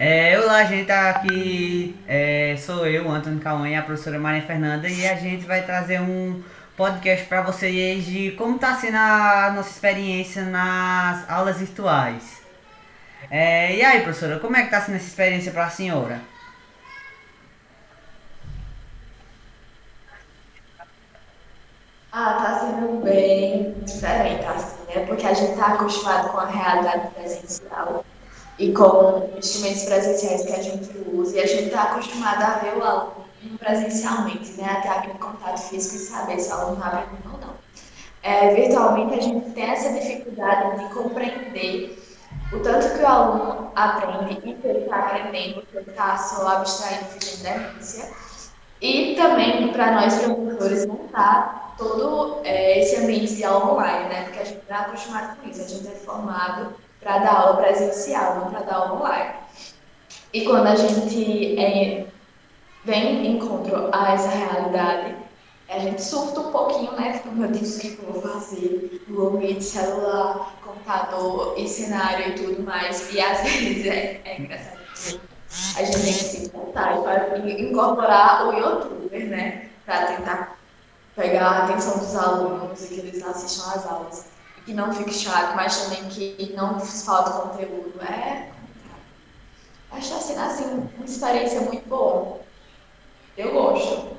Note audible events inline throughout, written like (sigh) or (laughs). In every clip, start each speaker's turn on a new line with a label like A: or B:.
A: É, olá, gente, tá aqui é, sou eu, Antônio Cauã e a professora Maria Fernanda e a gente vai trazer um podcast para vocês de como está sendo a nossa experiência nas aulas virtuais. É, e aí, professora, como é que está sendo essa experiência para a senhora?
B: Ah, tá sendo bem diferente, assim, né? Porque a gente tá acostumado com a realidade presencial e com instrumentos presenciais que a gente usa, e a gente está acostumado a ver o aluno presencialmente, né? Até aquele contato físico e saber se o aluno está aprendendo ou não. É, virtualmente, a gente tem essa dificuldade de compreender o tanto que o aluno aprende e que ele está aprendendo, que ele está só abstraindo, fazendo demência. E também, para nós professores, montar todo é, esse ambiente de aula online, né? Porque a gente não é acostumado com isso, a gente é formado para dar aula presencial, não para dar aula online. E quando a gente é, vem em encontro a essa realidade, a gente surta um pouquinho, né? Fica, meu Deus, o que eu vou fazer? Google Meet, celular, computador e cenário e tudo mais. E às (laughs) vezes é, é engraçado. A gente tem que se contar e incorporar o youtuber, né? Para tentar pegar a atenção dos alunos e que eles assistam às aulas que não fique chato, mas também que não falta conteúdo. É. Acho assim, assim, uma experiência muito boa. Eu gosto.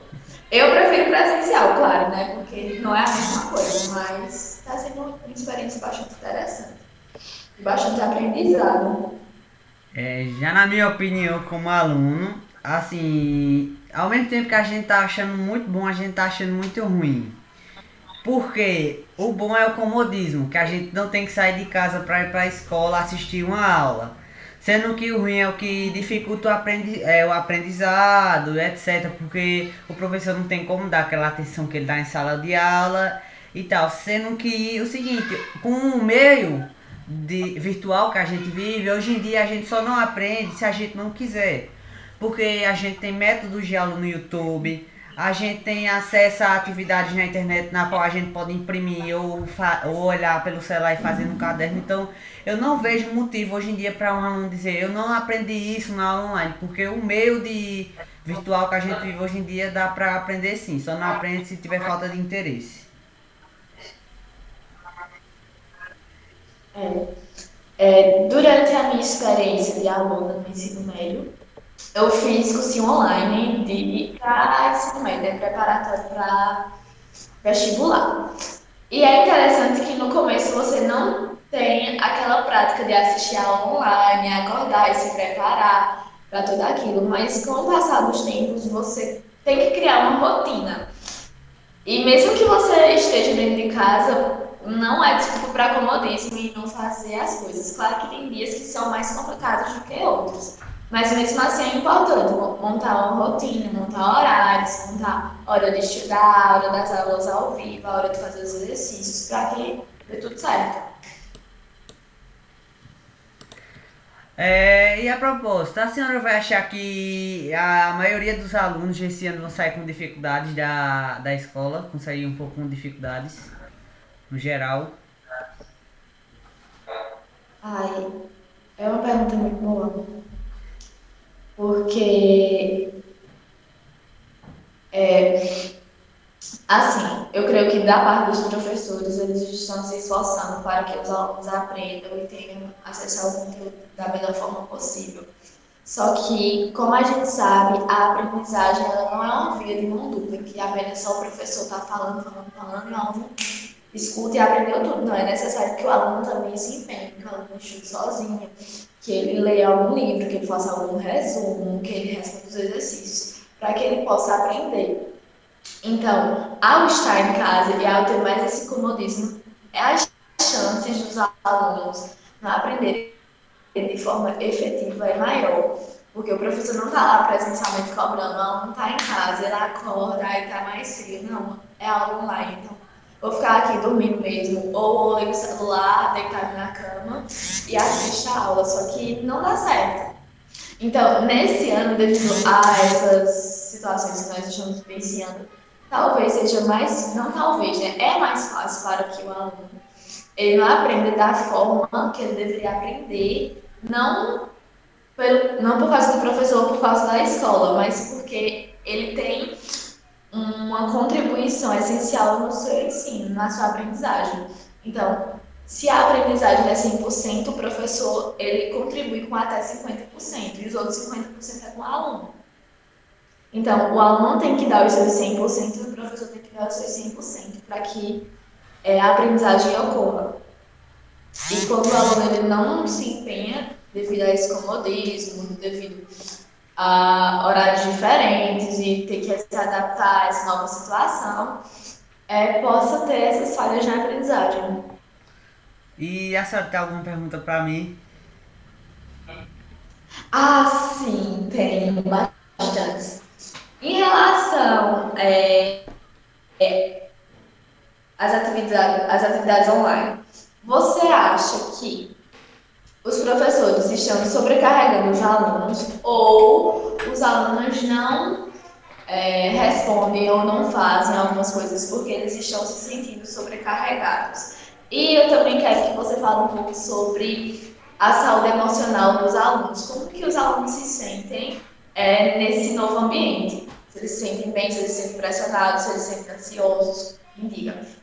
B: Eu prefiro presencial, claro, né? Porque não é a mesma coisa, mas está sendo uma experiência bastante interessante. E bastante aprendizado.
A: É, já na minha opinião, como aluno, assim, ao mesmo tempo que a gente tá achando muito bom, a gente tá achando muito ruim. Porque o bom é o comodismo, que a gente não tem que sair de casa para ir para a escola assistir uma aula. Sendo que o ruim é o que dificulta o, aprendi é, o aprendizado, etc. Porque o professor não tem como dar aquela atenção que ele dá em sala de aula e tal. Sendo que o seguinte, com o meio de virtual que a gente vive, hoje em dia a gente só não aprende se a gente não quiser. Porque a gente tem métodos de aula no YouTube, a gente tem acesso a atividades na internet na qual a gente pode imprimir ou, ou olhar pelo celular e fazer no caderno. Então, eu não vejo motivo hoje em dia para um aluno dizer eu não aprendi isso na aula online, porque o meio de virtual que a gente vive hoje em dia dá para aprender sim, só não aprende se tiver falta de interesse.
B: É. É, durante a minha experiência de aluna no ensino médio, eu fiz cursinho online de para ensino médio, né, preparatório para vestibular. E é interessante que no começo você não tem aquela prática de assistir a online, acordar e se preparar para tudo aquilo, mas com o passar dos tempos você tem que criar uma rotina. E mesmo que você esteja dentro de casa, não é desculpa para comodismo e não fazer as coisas. Claro que tem dias que são mais complicados do que outros. Mas mesmo assim é importante montar uma rotina, montar horários, montar hora de estudar, hora das aulas ao vivo, a hora de fazer os exercícios, para que dê tudo certo.
A: É, e a propósito, a senhora vai achar que a maioria dos alunos esse ano vão sair com dificuldades da, da escola, vão sair um pouco com dificuldades, no geral?
B: Ai, é uma pergunta muito boa porque é, assim, eu creio que da parte dos professores eles estão se esforçando para que os alunos aprendam e tenham acesso ao conteúdo da melhor forma possível. Só que, como a gente sabe, a aprendizagem ela não é uma via de mão dupla, que apenas só o professor está falando, falando, falando, o aluno escuta e aprendeu tudo. Não, é necessário que o aluno também se empenhe, que o aluno estude sozinho, que ele leia algum livro, que ele faça algum resumo, que ele responda os exercícios, para que ele possa aprender. Então, ao estar em casa e ao ter mais esse comodismo, é as chances dos alunos não aprenderem de forma efetiva é maior. Porque o professor não está lá presencialmente cobrando, o aluno está em casa, ele acorda, aí está mais frio. Não, é aula online. Então, vou ficar aqui dormindo mesmo, ou ligo o celular, deitado na cama e assistir a aula, só que não dá certo. Então, nesse ano, devido a essas situações que nós estamos vivenciando, talvez seja mais, não talvez, né? É mais fácil para que o aluno ele não aprenda da forma que ele deveria aprender, não pelo, não por causa do professor, por causa da escola, mas porque ele tem uma contribuição essencial no seu ensino, na sua aprendizagem. Então, se a aprendizagem é 100%, o professor ele contribui com até 50%, e os outros 50% é com o aluno. Então, o aluno tem que dar os seus 100% e o professor tem que dar os seus 100% para que é, a aprendizagem ocorra. E quando o aluno ele não se empenha devido a esse comodismo, devido a horários diferentes e ter que se adaptar a essa nova situação, é, possa ter essas falhas na aprendizagem.
A: E a senhora tem alguma pergunta para mim?
B: Ah, sim, tenho bastante. Em relação é, é, às, atividades, às atividades online, você acha que os professores estão sobrecarregando os alunos ou os alunos não é, respondem ou não fazem algumas coisas porque eles estão se sentindo sobrecarregados. E eu também quero que você fale um pouco sobre a saúde emocional dos alunos. Como que os alunos se sentem é, nesse novo ambiente? Se eles se sentem bem, se eles se sentem pressionados, se eles se sentem ansiosos? Me diga.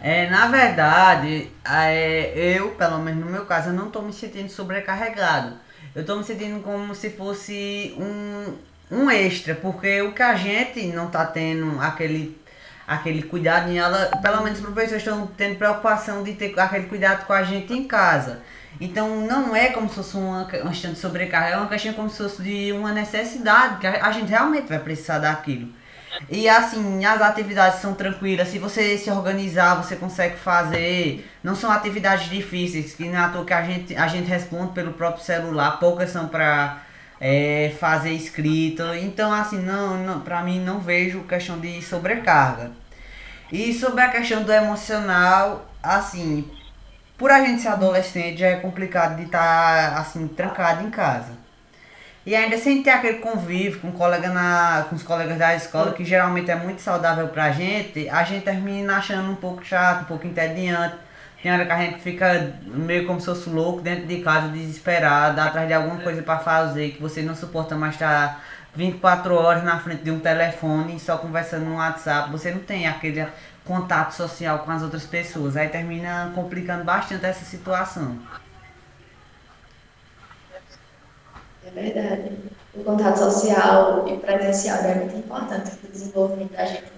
A: É, na verdade, é, eu, pelo menos no meu caso, eu não estou me sentindo sobrecarregado. Eu estou me sentindo como se fosse um, um extra, porque o que a gente não está tendo aquele, aquele cuidado em ela, pelo menos os professores estão tendo preocupação de ter aquele cuidado com a gente em casa. Então não é como se fosse uma questão de sobrecarga, é uma questão como se fosse de uma necessidade, que a, a gente realmente vai precisar daquilo. E assim, as atividades são tranquilas. Se você se organizar, você consegue fazer. Não são atividades difíceis, que à toa que a gente, a gente responde pelo próprio celular. Poucas são para é, fazer escrita. Então, assim, não, não, pra mim não vejo questão de sobrecarga. E sobre a questão do emocional, assim, por a gente ser adolescente já é complicado de estar tá, assim, trancado em casa. E ainda sem ter aquele convívio com, colega na, com os colegas da escola, que geralmente é muito saudável pra gente, a gente termina achando um pouco chato, um pouco entediante. Tem hora que a gente fica meio como se fosse louco dentro de casa, desesperado, atrás de alguma coisa para fazer, que você não suporta mais estar 24 horas na frente de um telefone só conversando no WhatsApp. Você não tem aquele contato social com as outras pessoas. Aí termina complicando bastante essa situação.
B: É verdade. O contato social e presencial é muito importante para o desenvolvimento da gente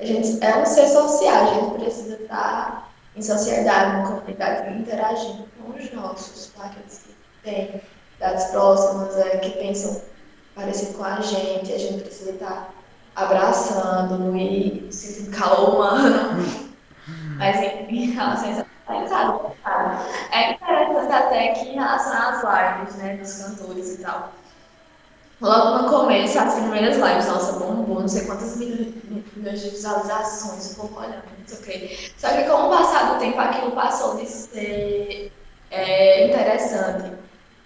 B: A gente é um ser social, a gente precisa estar em sociedade, em comunidade, interagindo com os nossos, com aqueles que têm idades próximas, é, que pensam parecido com a gente, a gente precisa estar abraçando e sentindo calor humano. Mas em, em relação a é interessante até que em relação às lives, né, dos cantores e tal. Logo no começo, as primeiras lives, nossa, bombou, não sei quantas milhões de visualizações, um pouco olhando, não sei o quê. Só que com o passar do tempo, aquilo passou de ser é, interessante.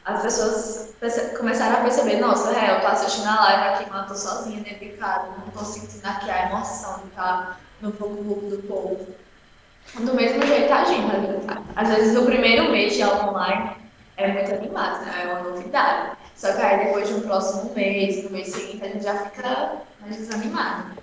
B: As pessoas começaram a perceber, nossa, é, eu tô assistindo a live aqui, mas eu tô sozinha dentro de casa, não tô sentindo aqui a emoção de estar no fogo do povo do mesmo jeito agindo ali. Às vezes o primeiro mês de aula online é muito animado, né? É uma novidade. Só que aí depois de um próximo mês, no mês seguinte, a gente já fica mais desanimado.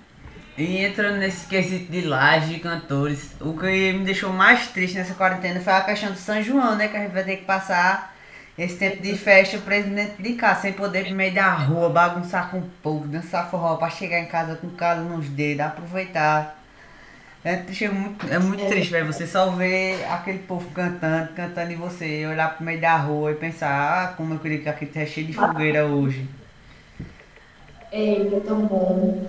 A: E entrando nesse quesito de laje de cantores, o que me deixou mais triste nessa quarentena foi a questão do São João, né? Que a gente vai ter que passar esse tempo de festa preso dentro de casa, sem poder ir no meio da rua, bagunçar com o povo, dançar forró pra chegar em casa com calo nos dedos, aproveitar é, chega muito, é muito é. triste, velho. Você só ver aquele povo cantando, cantando e você olhar pro meio da rua e pensar, ah, como eu queria que aqui tivesse cheio de fogueira hoje.
B: Eita, tão bom.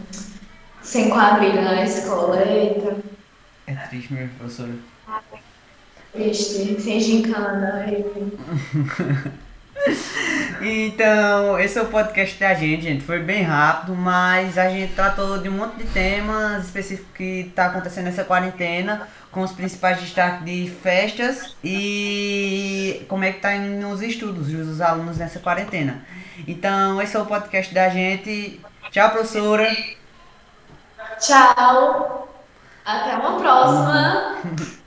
B: Sem quadrilha na escola, eita.
A: É triste mesmo, professora.
B: Triste, sem gincana, eita. (laughs)
A: Então, esse é o podcast da gente, gente. Foi bem rápido, mas a gente tratou de um monte de temas específicos que está acontecendo nessa quarentena, com os principais destaques de festas e como é que tá indo nos estudos dos alunos nessa quarentena. Então, esse é o podcast da gente. Tchau, professora.
B: Tchau. Até uma próxima.
A: próxima. (laughs)